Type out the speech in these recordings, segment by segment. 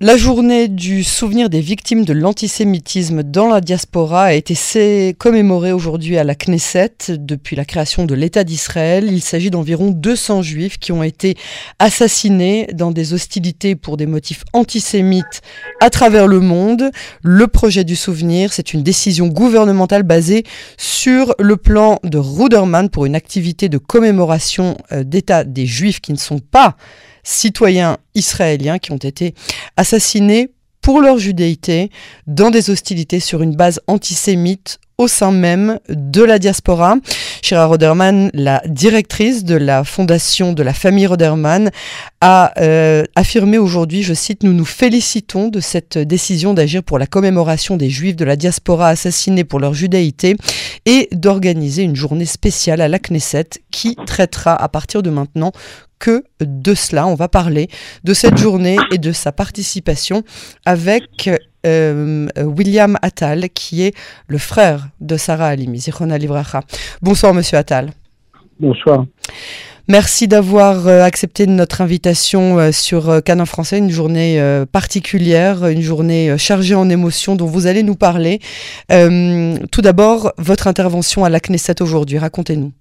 La journée du souvenir des victimes de l'antisémitisme dans la diaspora a été commémorée aujourd'hui à la Knesset depuis la création de l'État d'Israël. Il s'agit d'environ 200 juifs qui ont été assassinés dans des hostilités pour des motifs antisémites à travers le monde. Le projet du souvenir, c'est une décision gouvernementale basée sur le plan de Ruderman pour une activité de commémoration euh, d'État des juifs qui ne sont pas citoyens israéliens qui ont été assassinés pour leur judéité dans des hostilités sur une base antisémite au sein même de la diaspora. Shira Roderman, la directrice de la fondation de la famille Roderman, a euh, affirmé aujourd'hui, je cite, Nous nous félicitons de cette décision d'agir pour la commémoration des juifs de la diaspora assassinés pour leur judéité et d'organiser une journée spéciale à la Knesset qui traitera à partir de maintenant que de cela. On va parler de cette journée et de sa participation avec euh, William Attal, qui est le frère de Sarah Alimi. Bonsoir, monsieur Attal. Bonsoir. Merci d'avoir euh, accepté notre invitation euh, sur Canon Français, une journée particulière, une journée chargée en émotions dont vous allez nous parler. tout d'abord, votre intervention à la Knesset aujourd'hui, racontez-nous.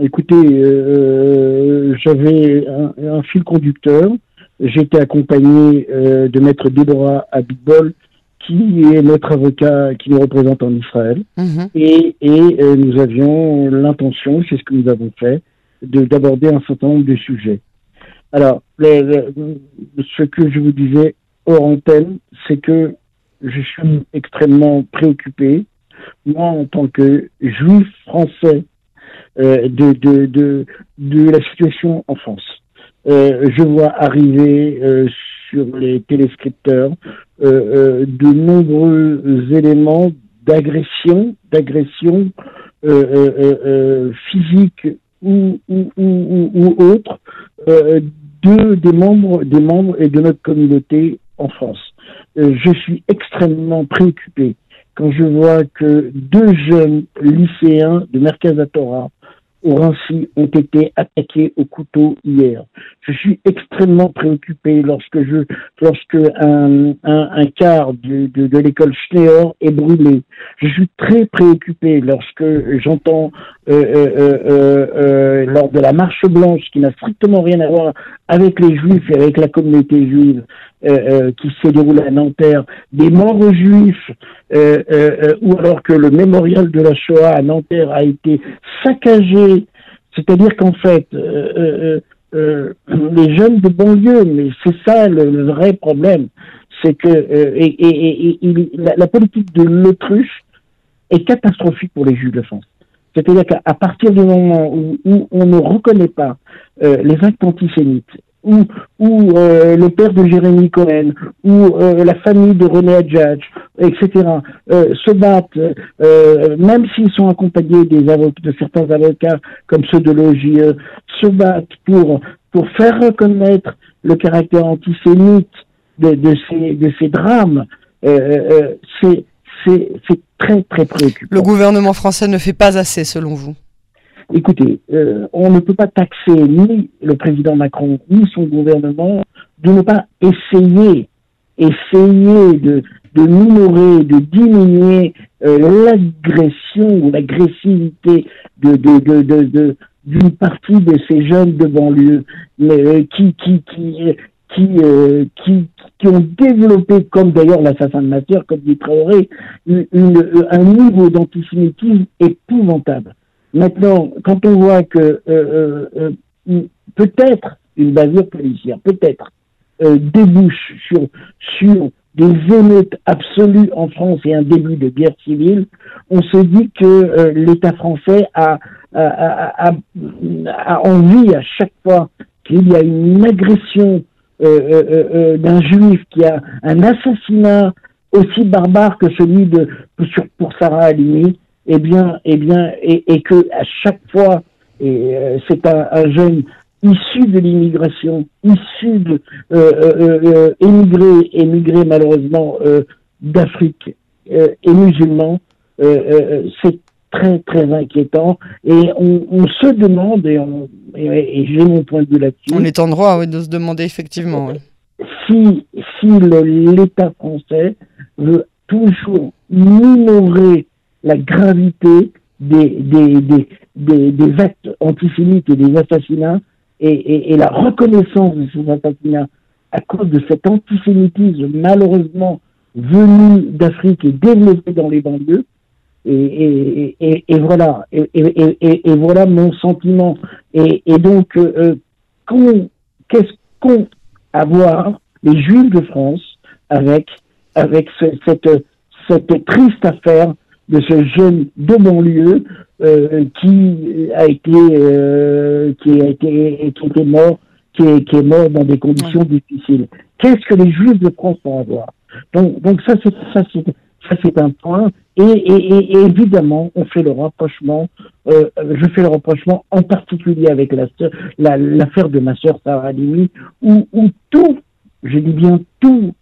Écoutez, euh, j'avais un, fil conducteur. J'étais accompagné euh, de maître Deborah Abitbol, qui est notre avocat qui nous représente en Israël. Mhm. Et, euh, nous avions l'intention, c'est ce que nous avons fait, d'aborder un certain nombre de sujets. Alors, ce que je vous disais hors antenne, c'est que je suis extrêmement préoccupé, moi en tant que juif français euh, de, de, de, de, la situation en France. Euh, je vois arriver euh, sur les téléscripteurs euh, de nombreux éléments d'agression, d'agression physique ou, ou, ou, ou autre de, des membres des membres et de notre communauté en France. je suis extrêmement préoccupé quand je vois que deux jeunes lycéens de Mercazatora au ont été attaqués au couteau hier. Je suis extrêmement préoccupé lorsque je, lorsque un, un, un quart de, de, de l'école Schneor est brûlé. Je suis très préoccupé lorsque j'entends euh, euh, euh, euh, lors de la marche blanche qui n'a strictement rien à voir avec les juifs et avec la communauté juive euh, qui s'est déroulée à Nanterre, des morts juifs, ou alors que le mémorial de la Shoah à Nanterre a été saccagé, c'est-à-dire qu'en fait, les jeunes de banlieue, mais c'est ça le, vrai problème, c'est que et, la, politique de l'autruche est catastrophique pour les juifs de France. C'est-à-dire qu'à partir du moment où, on ne reconnaît pas euh, les actes antisémites, ou, ou euh, le père de Jérémy Cohen, ou euh, la famille de René Adjadj, etc., se battent, même s'ils sont accompagnés des de certains avocats comme ceux de l'OGE, se battent pour, pour faire reconnaître le caractère antisémite de, de, ces, de ces drames, c'est c'est très très préoccupant. Le gouvernement français ne fait pas assez selon vous? Écoutez, euh, on ne peut pas taxer ni le président Macron ni son gouvernement de ne pas essayer, essayer de, de minorer, de diminuer euh, l'agression ou l'agressivité de, de, de, d'une partie de ces jeunes de banlieue euh, qui, ont développé, comme d'ailleurs l'assassin de matière, comme dit Traoré, une, un niveau d'antisémitisme épouvantable. Maintenant, quand on voit que euh, euh, euh peut-être une bavure policière, peut-être, euh, débouche sur, sur des émeutes absolues en France et un début de guerre civile, on se dit que l'État français a, a, a, a, envie à chaque fois qu'il y a une agression euh, euh, euh, d'un juif qui a un assassinat aussi barbare que celui de pour Sarah Halimi, eh bien, eh bien, et, et que à chaque fois, et c'est un, jeune issu de l'immigration, issu de euh, émigré, émigré malheureusement d'Afrique et musulman, c'est très très inquiétant et on, se demande et, et, j'ai mon point de vue là-dessus. On est en droit de se demander effectivement. Si si, si l'État français veut toujours minorer la gravité des, des, des, des, actes antisémites et des assassinats et, et, la reconnaissance de ces assassinats à cause de cet antisémitisme malheureusement venu d'Afrique et développé dans les banlieues. Et, et, et voilà, et, voilà mon sentiment. Et, donc, euh, qu'est-ce qu'on a à voir les Juifs de France avec avec cette cette triste affaire de ce jeune de banlieue euh, qui a été euh, qui a été qui était mort qui est, qui est mort dans des conditions difficiles. Qu'est-ce que les Juifs de France vont avoir? Donc donc ça c'est ça c'est ça c'est un point. Et, et, et, évidemment on fait le rapprochement euh, je fais le rapprochement en particulier avec la l'affaire de ma sœur Sarah Halimi où, où tout je dis bien tous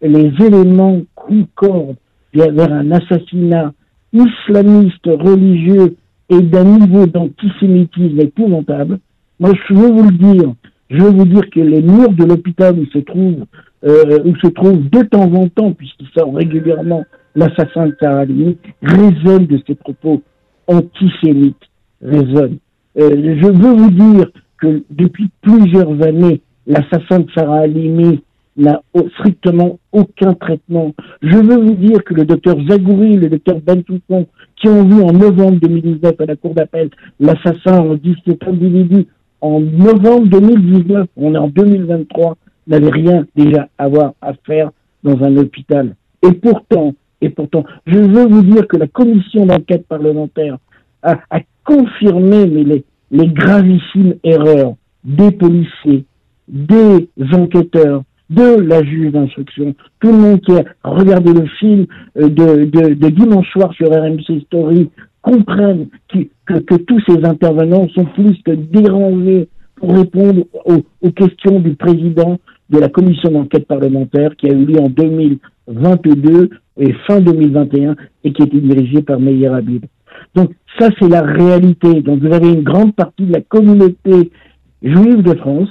les éléments concordent vers un assassinat islamiste religieux et d'un niveau d'antisémitisme épouvantable, moi je veux vous le dire, je veux vous dire que les murs de l'hôpital où se trouve euh, où se trouve de temps en temps, puisqu'il sort régulièrement l'assassin de Sarah résonnent de ses propos antisémites, résonnent. Euh, je veux vous dire que depuis plusieurs années, l'assassin de Sarah Halimi n'a strictement aucun traitement. Je veux vous dire que le docteur Zagouri, le docteur Bentoufon, qui ont vu en novembre 2019 à la cour d'appel l'assassin en 17 individus, en novembre 2019, on est en 2023, n'avaient rien déjà à avoir à faire dans un hôpital. Et pourtant, et pourtant, je veux vous dire que la commission d'enquête parlementaire a, confirmé les gravissimes erreurs des policiers, des enquêteurs, de la juge d'instruction. Tout le monde qui a regardé le film euh, de, dimanche soir sur RMC Story comprennent que, tous ces intervenants sont plus que dérangés pour répondre aux, aux questions du président de la commission d'enquête parlementaire qui a eu lieu en 2022 et fin 2021 et qui était dirigée par Meyer Habib. Donc ça, c'est la réalité. Donc vous avez une grande partie de la communauté juive de France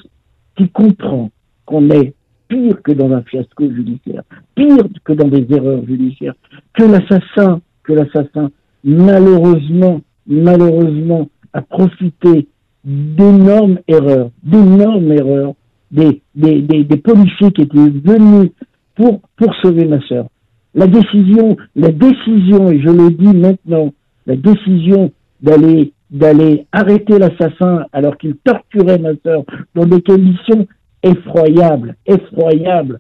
qui comprend qu'on est pire que dans un fiasco judiciaire, pire que dans des erreurs judiciaires, que l'assassin, que l'assassin, malheureusement, malheureusement, a profité d'énormes erreurs, d'énormes erreurs des, policiers qui étaient venus pour, pour sauver ma sœur. La décision, la décision, et je le dis maintenant, la décision d'aller d'aller arrêter l'assassin alors qu'il torturait ma sœur dans des conditions effroyable, effroyable.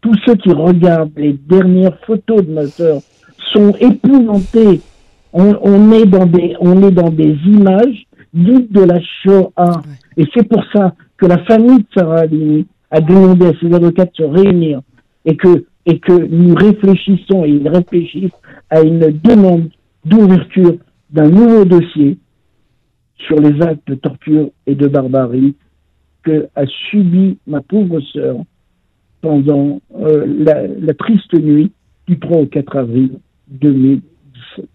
Tous ceux qui regardent les dernières photos de ma sœur sont épouvantés. On, est dans des, on est dans des images dites de la Shoah. Et c'est pour ça que la famille de Sarah Halimi a demandé à ses avocats de se réunir et que, et que nous réfléchissons et ils réfléchissent à une demande d'ouverture d'un nouveau dossier sur les actes de torture et de barbarie que a subi ma pauvre sœur pendant euh, la, triste nuit du 3 au 4 avril 2017.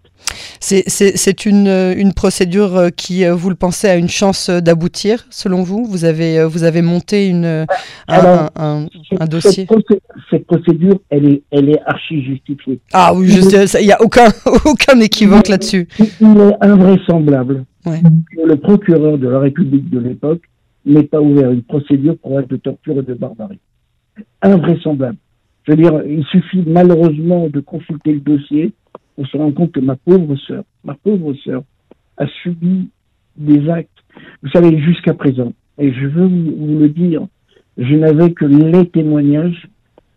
C'est une, une, procédure euh, qui, euh, vous le pensez, a une chance d'aboutir, selon vous? Vous avez, vous avez monté une, un, un, dossier? cette, procédure, elle est, elle est archi justifiée. Ah oui, il n'y a aucun, aucun équivoque là-dessus. Il est invraisemblable que le procureur de la République de l'époque n'est pas ouvert une procédure pour acte de torture et de barbarie. Invraisemblable. Je veux dire, il suffit malheureusement de consulter le dossier pour se rendre compte que ma pauvre sœur, ma pauvre sœur, a subi des actes, vous savez, jusqu'à présent. Et je veux vous, le dire, je n'avais que les témoignages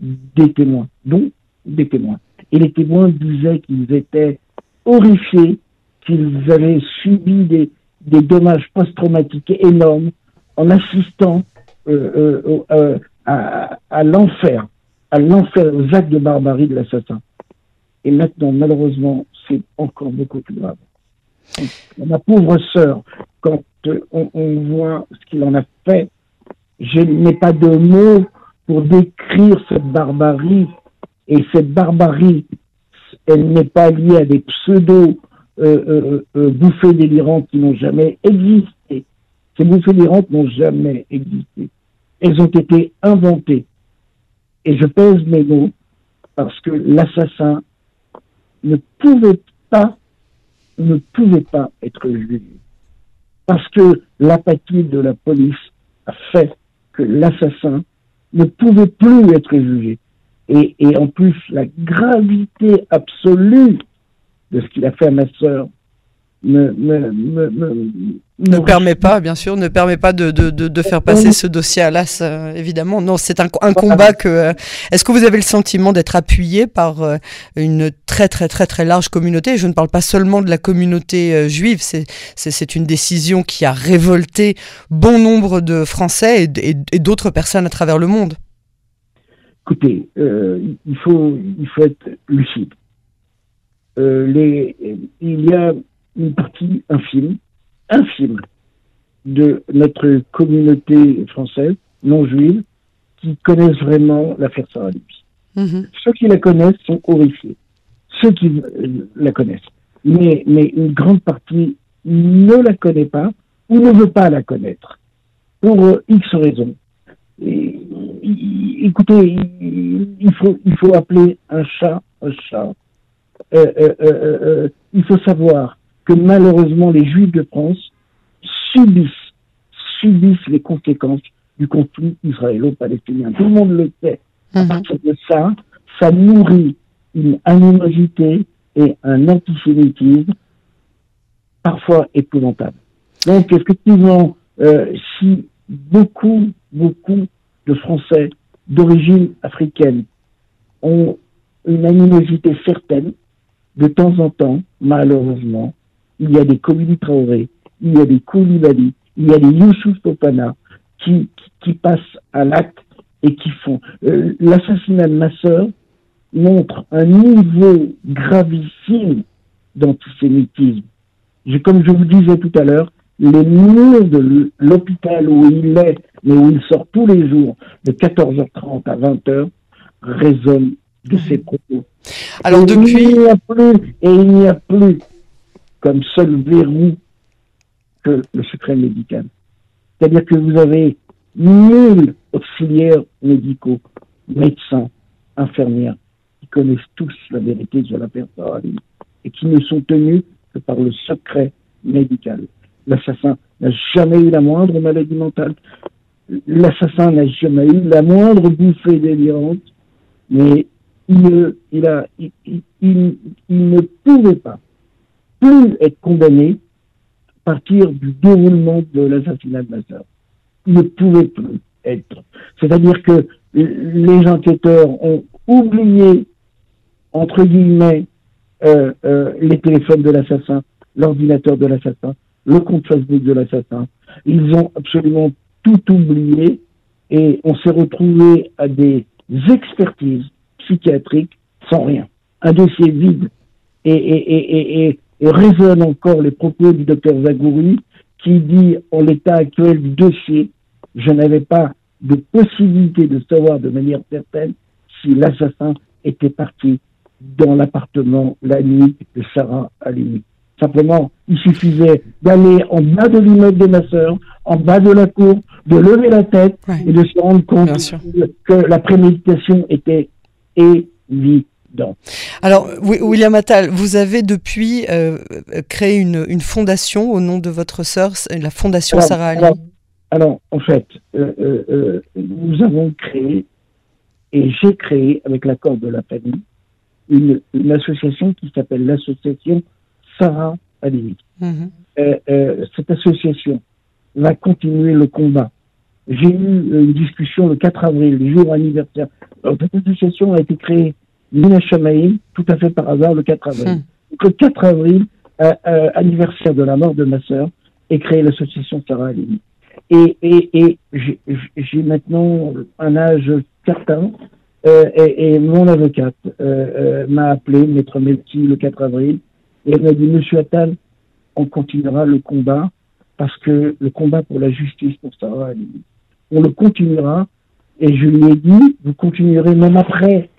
des témoins, donc des témoins. Et les témoins disaient qu'ils étaient horrifiés, qu'ils avaient subi des dommages post-traumatiques énormes, en assistant euh, euh, euh, à, l'enfer, à l'enfer, aux actes de barbarie de l'assassin. Et maintenant, malheureusement, c'est encore beaucoup plus grave. ma pauvre sœur, quand on, voit ce qu'il en a fait, je n'ai pas de mots pour décrire cette barbarie. Et cette barbarie, elle n'est pas liée à des pseudo bouffées délirantes qui n'ont jamais existé. Ces bouffées rentes n'ont jamais existé. Elles ont été inventées et je pèse mes mots, parce que l'assassin ne pouvait pas, ne pouvait pas être jugé. Parce que l'apathie de la police a fait que l'assassin ne pouvait plus être jugé. Et, et en plus, la gravité absolue de ce qu'il a fait à ma sœur ne, ne permet pas, bien sûr, ne permet pas de, de, de, faire passer ce dossier à l'as, euh, évidemment. Non, c'est un, un, combat que. Euh, est-ce que vous avez le sentiment d'être appuyé par euh, une très très très très large communauté? Je ne parle pas seulement de la communauté juive. C'est une décision qui a révolté bon nombre de Français et, et, d'autres personnes à travers le monde. Écoutez, il faut il faut être lucide. les, il y a une partie infime, infime de notre communauté française, non juive, qui connaissent vraiment l'affaire Sarah mm-hmm. Ceux qui la connaissent sont horrifiés. Ceux qui la connaissent. Mais, mais une grande partie ne la connaît pas ou ne veut pas la connaître. Pour euh, X raisons. Et, écoutez, il faut, il faut appeler un chat un chat. Euh, euh, il faut savoir que malheureusement les Juifs de France subissent, subissent les conséquences du conflit israélo-palestinien. Tout le monde le sait. À mhm. partir de ça, ça nourrit une animosité et un antisémitisme parfois épouvantable. Donc effectivement, euh, si beaucoup, beaucoup de Français d'origine africaine ont une animosité certaine, de temps en temps, malheureusement, il y a des Koulibaly Traoré, il y a des Koulibaly, il y a des Youssouf Topana qui, qui, passent à l'acte et qui font. Euh, l'assassinat de ma sœur montre un niveau gravissime d'antisémitisme. Comme je vous disais tout à l'heure, les murs de l'hôpital où il est, mais où il sort tous les jours, de 14h30 à 20h, résonnent de ses propos. Alors depuis... Il n'y a plus, et il n'y a plus comme seul verrou que le secret médical. C'est-à-dire que vous avez mille auxiliaires médicaux, médecins, infirmières, qui connaissent tous la vérité sur la personne et qui ne sont tenus que par le secret médical. L'assassin n'a jamais eu la moindre maladie mentale. L'assassin n'a jamais eu la moindre bouffée délirante, mais il, a, il ne pouvait pas plus être condamné à partir du déroulement de l'assassinat de ma sœur. Il ne pouvait plus être. C'est-à-dire que les enquêteurs ont oublié, entre guillemets, euh, euh, les téléphones de l'assassin, l'ordinateur de l'assassin, le compte Facebook de l'assassin. Ils ont absolument tout oublié et on s'est retrouvé à des expertises psychiatriques sans rien. Un dossier vide. Et, et résonnent encore les propos du docteur Zagouri qui dit en l'état actuel du dossier, je n'avais pas de possibilité de savoir de manière certaine si l'assassin était parti dans l'appartement la nuit de Sarah Halimi. Simplement, il suffisait d'aller en bas de l'immeuble de ma sœur, en bas de la cour, de lever la tête et de se rendre compte que la préméditation était évidente. Alors, William Attal, vous avez depuis euh, créé une, fondation au nom de votre sœur, la Fondation Sarah Ali. Alors, en fait, euh, euh, nous avons créé, et j'ai créé, avec l'accord de la famille, une, association qui s'appelle l'association Sarah Ali. Mhm. cette association va continuer le combat. J'ai eu une discussion le 4 avril, le jour anniversaire. cette association a été créée Lina Chamaï, tout à fait par hasard, le 4 avril. Hmm. Le 4 avril, euh, euh, anniversaire de la mort de ma sœur, est créée l'association Sarah Alimi. Et, et, et j'ai maintenant un âge certain, euh, et, et, mon avocate euh, euh, m'a appelé, maître Melki, le 4 avril, et elle m'a dit, Monsieur Attal, on continuera le combat, parce que le combat pour la justice pour Sarah Alimi, on le continuera, et je lui ai dit, vous continuerez même après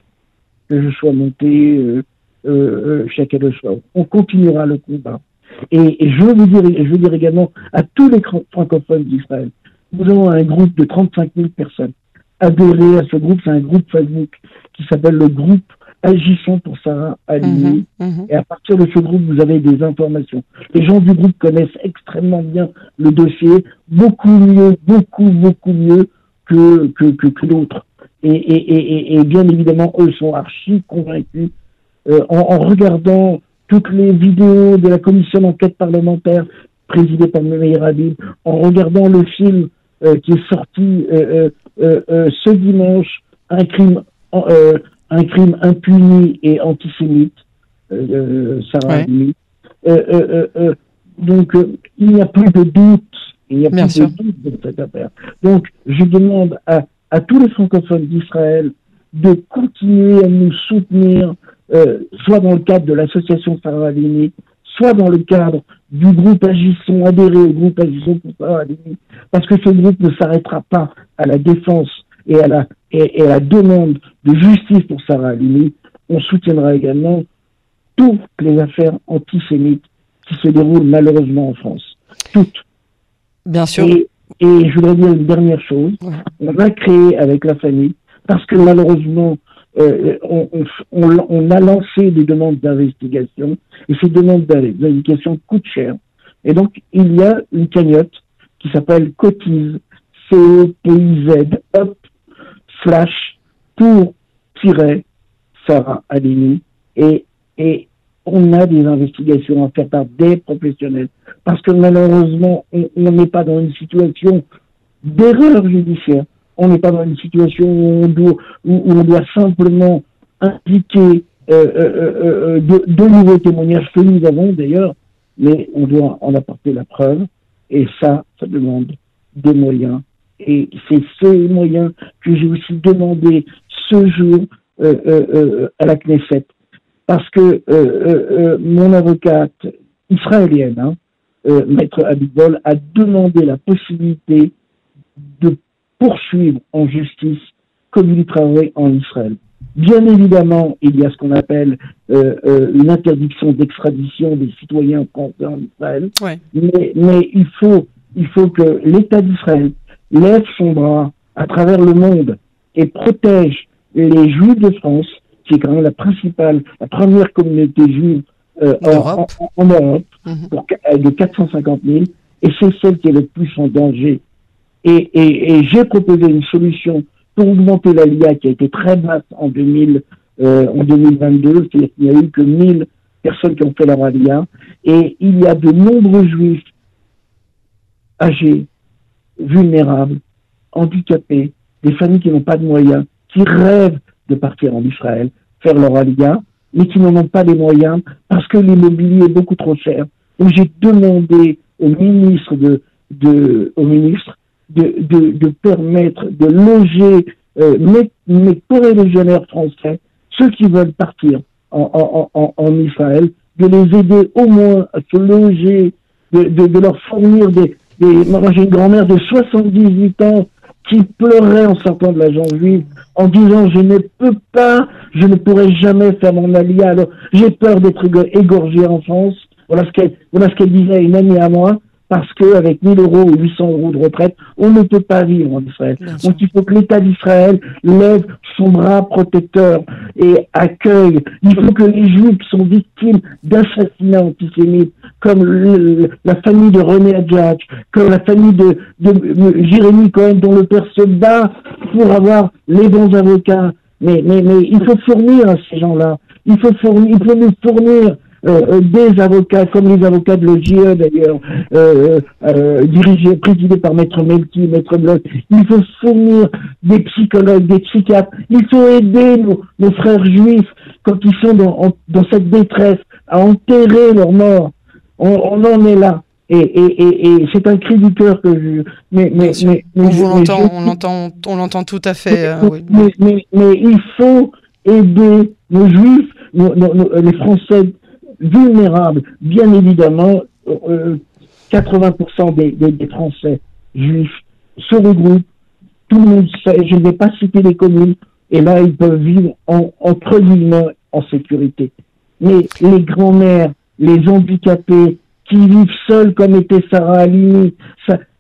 que je sois monté euh, euh, chacun le soir. On continuera le combat. Et, je veux dire, je veux dire également à tous les francophones d'Israël, nous avons un groupe de 35 000 personnes adhérer à ce groupe. C'est un groupe Facebook qui s'appelle le groupe Agissons pour Sarah Halimi. Mhm, mhm. Et à partir de ce groupe, vous avez des informations. Les gens du groupe connaissent extrêmement bien le dossier, beaucoup mieux, beaucoup, beaucoup mieux que, que, que, que d'autres. Et, et, et, et, bien évidemment, eux sont archi convaincus euh, en, en, regardant toutes les vidéos de la commission d'enquête parlementaire présidée par Meir Habib, en regardant le film euh, qui est sorti euh, ce dimanche, un crime, un crime impuni et antisémite, Sarah ouais. donc il n'y a plus de doute, il n'y a plus de doute de cette affaire. Donc je demande à, à tous les francophones d'Israël de continuer à nous soutenir, soit dans le cadre de l'association Sarah soit dans le cadre du groupe Agissons, adhérer au groupe Agissons pour Sarah parce que ce groupe ne s'arrêtera pas à la défense et à la, et, à la demande de justice pour Sarah Halimi. On soutiendra également toutes les affaires antisémites qui se déroulent malheureusement en France. Toutes. Bien sûr. Et, je voudrais dire une dernière chose. On va créer avec la famille, parce que malheureusement, euh, on, on, on, a lancé des demandes d'investigation et ces demandes d'investigation coûtent cher. Et donc, il y a une cagnotte qui s'appelle Cotise, C-O-T-I-Z, up, slash, pour tirer Sarah Alini. Et, et on a des investigations à faire par des professionnels. Parce que malheureusement, on n'est pas dans une situation d'erreur judiciaire on n'est pas dans une situation où on doit, simplement impliquer euh, euh, euh, de, nouveaux témoignages que nous avons d'ailleurs, mais on doit en apporter la preuve. Et ça, ça demande des moyens. Et c'est ces moyens que j'ai aussi demandé ce jour à la Knesset. Parce que mon avocate israélienne, hein, Maître Abidol, a demandé la possibilité de poursuivre en justice comme il travaille en Israël. Bien évidemment, il y a ce qu'on appelle euh, euh, une interdiction d'extradition des citoyens français en Israël, mais, mais il, faut, il faut que l'État d'Israël lève son bras à travers le monde et protège les Juifs de France, qui est quand même la principale, la première communauté juive euh, en, en, Europe, mhm. de 450 000, et c'est celle qui est le plus en danger. Et, et, et j'ai proposé une solution pour augmenter la LIA qui a été très basse en, 2000, euh, en 2022, c'est-à-dire qu'il n'y a eu que 1000 personnes qui ont fait la RALIA, et il y a de nombreux juifs âgés, vulnérables, handicapés, des familles qui n'ont pas de moyens, qui rêvent de partir en Israël, faire leur Aliyah, mais qui n'en ont pas les moyens parce que l'immobilier est beaucoup trop cher. Donc j'ai demandé au ministre de, de, au ministre de, de, permettre de loger euh, mes, mes français, ceux qui veulent partir en, en, en, Israël, de les aider au moins à se loger, de, de, de leur fournir des... des... Moi, j'ai une grand-mère de 78 ans qui pleurait en sortant de la juive en disant je ne peux pas, je ne pourrai jamais faire mon alia, alors j'ai peur d'être égorgé en France. Voilà ce qu'elle voilà disait une amie à moi parce qu'avec 1000 euros ou 800 euros de retraite, on ne peut pas vivre en Israël. Donc il faut que l'État d'Israël lève son bras protecteur et accueille. Il faut que les Juifs qui sont victimes d'assassinats antisémites, comme la famille de René Adjadj, comme la famille de, de, Jérémy Cohen, dont le père se bat pour avoir les bons avocats. Mais, mais, mais il faut fournir à ces gens-là. Il faut fournir, il faut nous fournir euh, euh, des avocats, comme les avocats de l'OGE d'ailleurs, euh, euh, dirigés, présidés par Maître Melki, Maître Bloch. Il faut fournir des psychologues, des psychiatres. Il faut aider nos, nos frères juifs quand ils sont dans, dans cette détresse à enterrer leurs morts. On, on en est là. Et, et, et, et c'est un cri du cœur que je. Mais, mais, mais, on l'entend, on l'entend, on l'entend tout à fait. Mais, mais, mais, il faut aider nos juifs, nos, nos, les Français vulnérables. Bien évidemment, 80% euh, des, Français juifs se regroupent. Tout le monde je ne vais pas citer les communes, et là, ils peuvent vivre en, entre guillemets en sécurité. Mais les grands-mères, les handicapés, qui vivent seuls comme était Sarah Alini,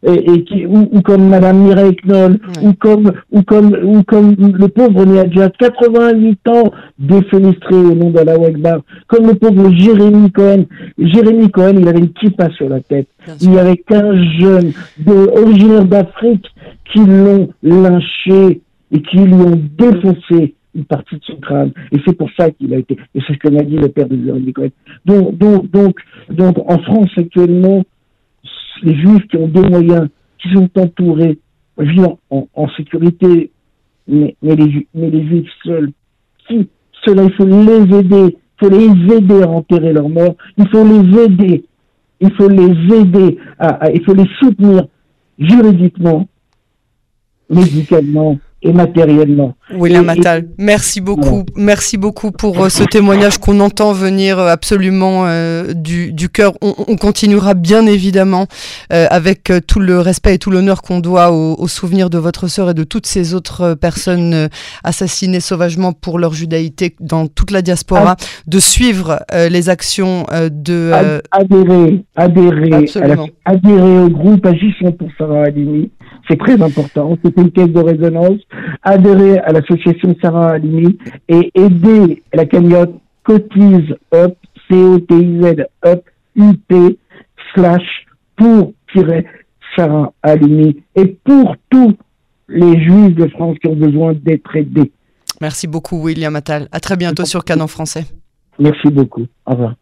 et, qui, ou, comme Madame Mireille Knoll, ou comme ou comme ou comme le pauvre Niadja, 88 ans défenestré au nom de la Wegbar, comme le pauvre Jérémy Cohen. Jérémy Cohen, il avait une kippa sur la tête. Il y avait 15 jeunes originaires d'Afrique qui l'ont lynché et qui lui ont défoncé une partie de son crâne. Et c'est pour ça qu'il a été. Et c'est ce que m'a dit le père de Jérémy Cohen. Donc, donc, donc, donc, en France actuellement, les juifs qui ont des moyens, qui sont entourés, vivent en, sécurité, mais, les, juifs seuls, qui, cela, il faut les aider, il faut les aider à enterrer leurs morts, il faut les aider, il faut les aider, il faut les soutenir juridiquement, médicalement, et matériellement. William Attal, merci beaucoup, merci beaucoup pour euh, ce témoignage qu'on entend venir euh, absolument euh, du, du cœur. On, on, continuera bien évidemment avec tout le respect et tout l'honneur qu'on doit au, au, souvenir de votre sœur et de toutes ces autres personnes assassinées sauvagement pour leur judaïté dans toute la diaspora, ah. de suivre les actions de adhérer, adhérer, adhérer au groupe Agissons pour Sarah Halimi. C'est très important. C'est une caisse de résonance adhérer à l'association Sarah Alimi et aider la cagnotte Cotise Up, C-O-T-I-Z Up, U-P, slash, pour tirer Sarah Alimi et pour tous les juifs de France qui ont besoin d'être aidés. Merci beaucoup, William Attal. À très bientôt sur Canon Français. Merci beaucoup. Au revoir.